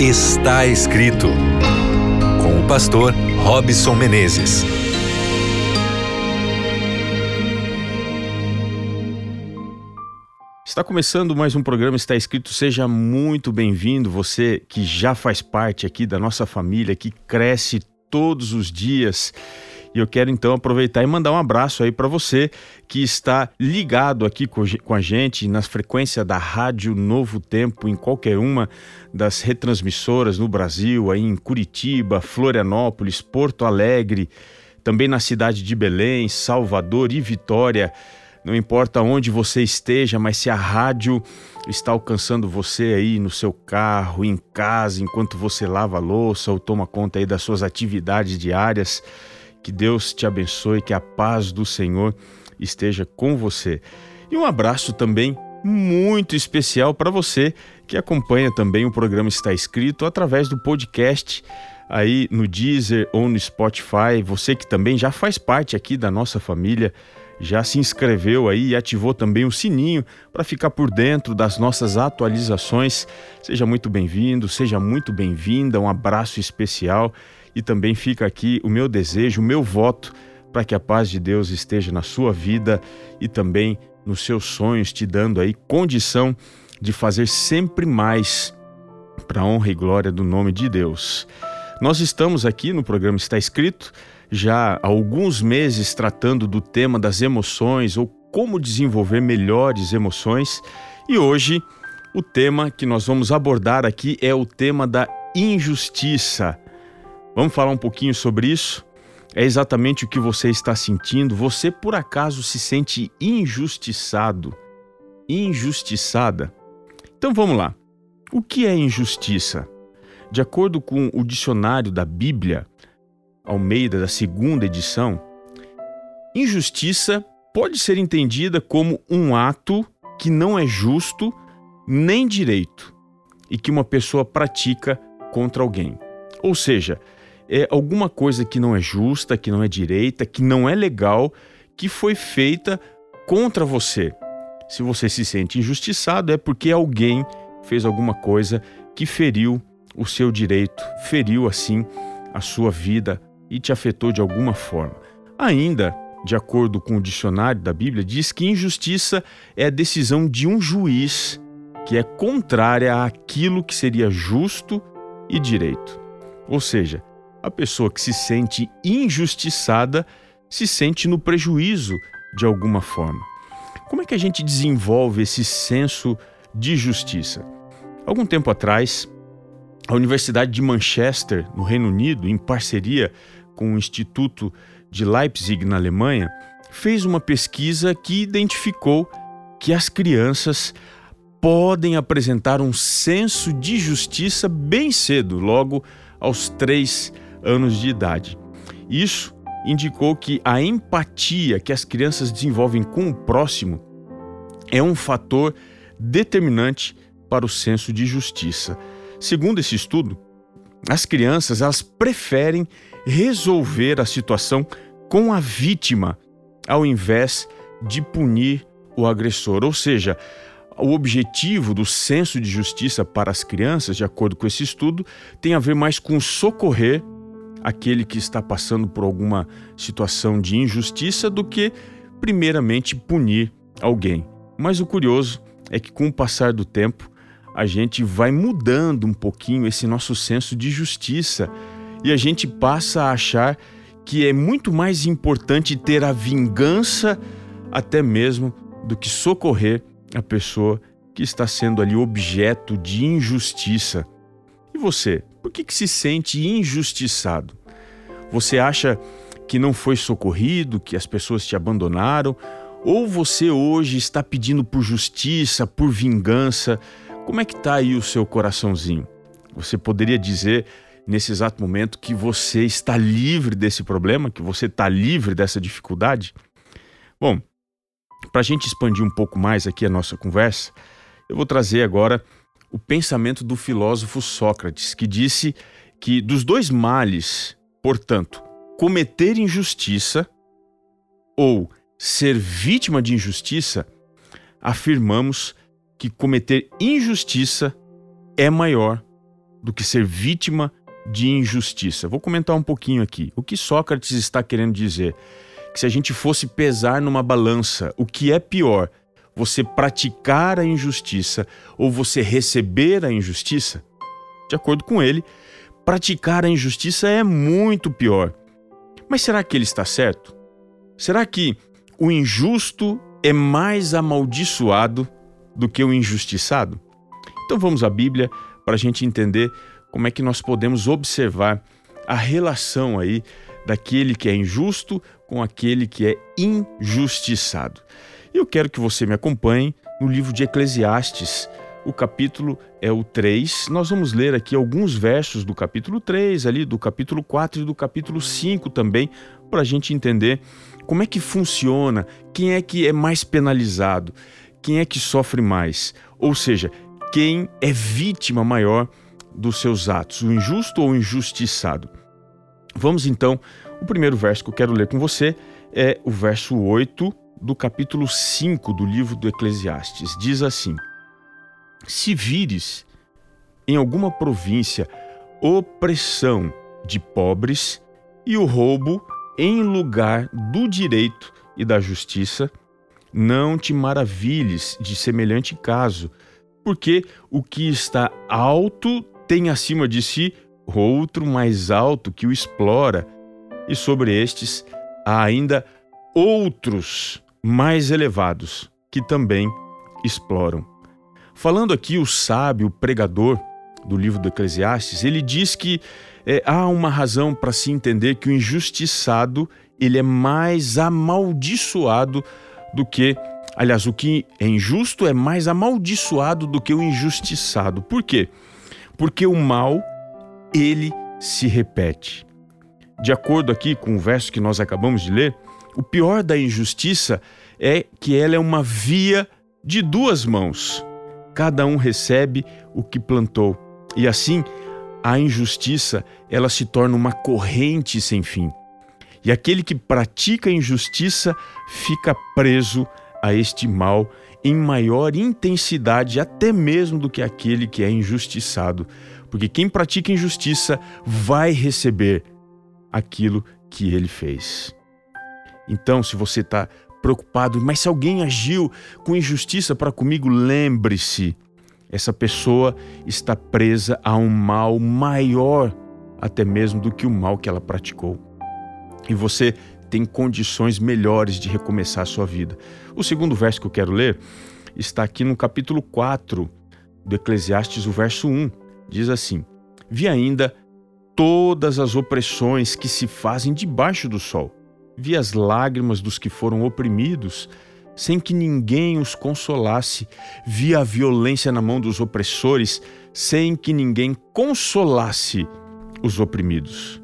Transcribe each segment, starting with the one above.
Está escrito com o pastor Robson Menezes. Está começando mais um programa Está Escrito. Seja muito bem-vindo, você que já faz parte aqui da nossa família, que cresce todos os dias e eu quero então aproveitar e mandar um abraço aí para você que está ligado aqui com a gente na frequência da Rádio Novo Tempo, em qualquer uma das retransmissoras no Brasil, aí em Curitiba, Florianópolis, Porto Alegre, também na cidade de Belém, Salvador e Vitória. Não importa onde você esteja, mas se a rádio está alcançando você aí no seu carro, em casa, enquanto você lava a louça ou toma conta aí das suas atividades diárias, que Deus te abençoe, que a paz do Senhor esteja com você. E um abraço também muito especial para você que acompanha também o programa Está Escrito através do podcast aí no Deezer ou no Spotify. Você que também já faz parte aqui da nossa família, já se inscreveu aí e ativou também o sininho para ficar por dentro das nossas atualizações. Seja muito bem-vindo, seja muito bem-vinda. Um abraço especial e também fica aqui o meu desejo, o meu voto para que a paz de Deus esteja na sua vida e também nos seus sonhos, te dando aí condição de fazer sempre mais para a honra e glória do nome de Deus. Nós estamos aqui no programa Está Escrito já há alguns meses tratando do tema das emoções ou como desenvolver melhores emoções e hoje o tema que nós vamos abordar aqui é o tema da injustiça. Vamos falar um pouquinho sobre isso? É exatamente o que você está sentindo? Você por acaso se sente injustiçado? Injustiçada? Então vamos lá. O que é injustiça? De acordo com o dicionário da Bíblia, Almeida, da segunda edição, injustiça pode ser entendida como um ato que não é justo nem direito e que uma pessoa pratica contra alguém. Ou seja, é alguma coisa que não é justa, que não é direita, que não é legal, que foi feita contra você. Se você se sente injustiçado, é porque alguém fez alguma coisa que feriu o seu direito, feriu assim a sua vida e te afetou de alguma forma. Ainda, de acordo com o dicionário da Bíblia, diz que injustiça é a decisão de um juiz que é contrária àquilo que seria justo e direito. Ou seja, a pessoa que se sente injustiçada se sente no prejuízo de alguma forma. Como é que a gente desenvolve esse senso de justiça? Algum tempo atrás, a Universidade de Manchester, no Reino Unido, em parceria com o Instituto de Leipzig, na Alemanha, fez uma pesquisa que identificou que as crianças podem apresentar um senso de justiça bem cedo, logo aos três anos de idade. Isso indicou que a empatia que as crianças desenvolvem com o próximo é um fator determinante para o senso de justiça. Segundo esse estudo, as crianças elas preferem resolver a situação com a vítima ao invés de punir o agressor. Ou seja, o objetivo do senso de justiça para as crianças, de acordo com esse estudo, tem a ver mais com socorrer aquele que está passando por alguma situação de injustiça do que, primeiramente, punir alguém. Mas o curioso é que, com o passar do tempo, a gente vai mudando um pouquinho esse nosso senso de justiça e a gente passa a achar que é muito mais importante ter a vingança, até mesmo, do que socorrer a pessoa que está sendo ali objeto de injustiça. E você, por que, que se sente injustiçado? Você acha que não foi socorrido, que as pessoas te abandonaram? Ou você hoje está pedindo por justiça, por vingança? Como é que está aí o seu coraçãozinho? Você poderia dizer nesse exato momento que você está livre desse problema, que você está livre dessa dificuldade? Bom, para a gente expandir um pouco mais aqui a nossa conversa, eu vou trazer agora o pensamento do filósofo Sócrates, que disse que dos dois males, portanto, cometer injustiça ou ser vítima de injustiça, afirmamos que cometer injustiça é maior do que ser vítima de injustiça. Vou comentar um pouquinho aqui. O que Sócrates está querendo dizer? Que se a gente fosse pesar numa balança, o que é pior, você praticar a injustiça ou você receber a injustiça? De acordo com ele, praticar a injustiça é muito pior. Mas será que ele está certo? Será que o injusto é mais amaldiçoado do que o injustiçado? Então vamos à Bíblia para a gente entender como é que nós podemos observar a relação aí daquele que é injusto com aquele que é injustiçado. Eu quero que você me acompanhe no livro de Eclesiastes. O capítulo é o 3. Nós vamos ler aqui alguns versos do capítulo 3, ali do capítulo 4 e do capítulo 5 também, para a gente entender como é que funciona, quem é que é mais penalizado, quem é que sofre mais. Ou seja, quem é vítima maior dos seus atos, o injusto ou o injustiçado. Vamos então, o primeiro verso que eu quero ler com você é o verso 8 do capítulo 5 do livro do Eclesiastes. Diz assim: Se vires em alguma província opressão de pobres e o roubo em lugar do direito e da justiça, não te maravilhes de semelhante caso, porque o que está alto tem acima de si outro mais alto que o explora, e sobre estes há ainda outros mais elevados que também exploram. Falando aqui o sábio, o pregador do livro do Eclesiastes, ele diz que é, há uma razão para se entender que o injustiçado ele é mais amaldiçoado do que Aliás, o que é injusto é mais amaldiçoado do que o injustiçado. Por quê? Porque o mal, ele se repete. De acordo aqui com o verso que nós acabamos de ler, o pior da injustiça é que ela é uma via de duas mãos. Cada um recebe o que plantou. E assim, a injustiça, ela se torna uma corrente sem fim. E aquele que pratica injustiça fica preso a este mal em maior intensidade, até mesmo do que aquele que é injustiçado. Porque quem pratica injustiça vai receber aquilo que ele fez. Então, se você está preocupado, mas se alguém agiu com injustiça para comigo, lembre-se: essa pessoa está presa a um mal maior, até mesmo do que o mal que ela praticou. E você tem condições melhores de recomeçar a sua vida. O segundo verso que eu quero ler está aqui no capítulo 4 do Eclesiastes, o verso 1. Diz assim: Vi ainda todas as opressões que se fazem debaixo do sol. Vi as lágrimas dos que foram oprimidos, sem que ninguém os consolasse. Vi a violência na mão dos opressores, sem que ninguém consolasse os oprimidos.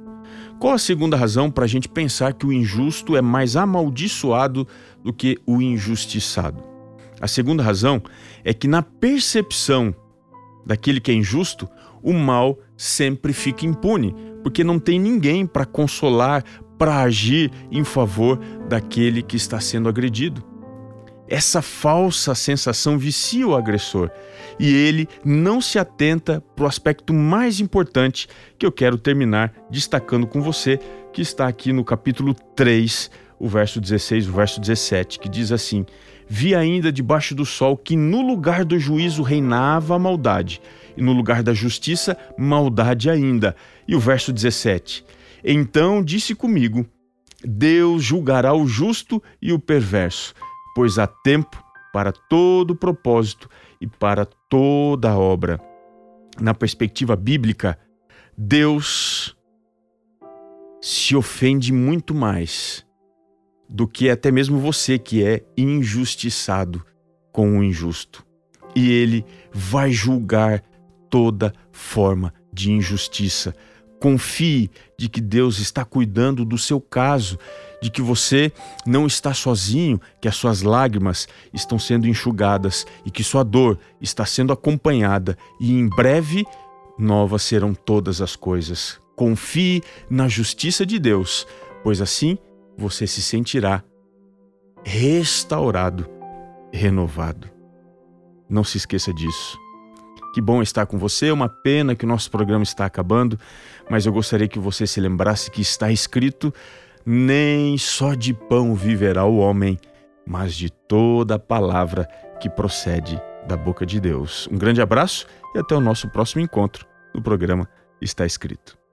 Qual a segunda razão para a gente pensar que o injusto é mais amaldiçoado do que o injustiçado? A segunda razão é que, na percepção daquele que é injusto, o mal sempre fica impune, porque não tem ninguém para consolar, para agir em favor daquele que está sendo agredido. Essa falsa sensação vicia o agressor e ele não se atenta para o aspecto mais importante que eu quero terminar destacando com você, que está aqui no capítulo 3, o verso 16, o verso 17, que diz assim: Vi ainda debaixo do sol que no lugar do juízo reinava a maldade, e no lugar da justiça, maldade ainda. E o verso 17: Então disse comigo: Deus julgará o justo e o perverso pois há tempo para todo propósito e para toda obra. Na perspectiva bíblica, Deus se ofende muito mais do que até mesmo você que é injustiçado com o injusto. E ele vai julgar toda forma de injustiça. Confie de que Deus está cuidando do seu caso de que você não está sozinho, que as suas lágrimas estão sendo enxugadas e que sua dor está sendo acompanhada e em breve novas serão todas as coisas. Confie na justiça de Deus, pois assim você se sentirá restaurado, renovado. Não se esqueça disso. Que bom estar com você. É uma pena que o nosso programa está acabando, mas eu gostaria que você se lembrasse que está escrito: nem só de pão viverá o homem, mas de toda a palavra que procede da boca de Deus. Um grande abraço e até o nosso próximo encontro no programa Está Escrito.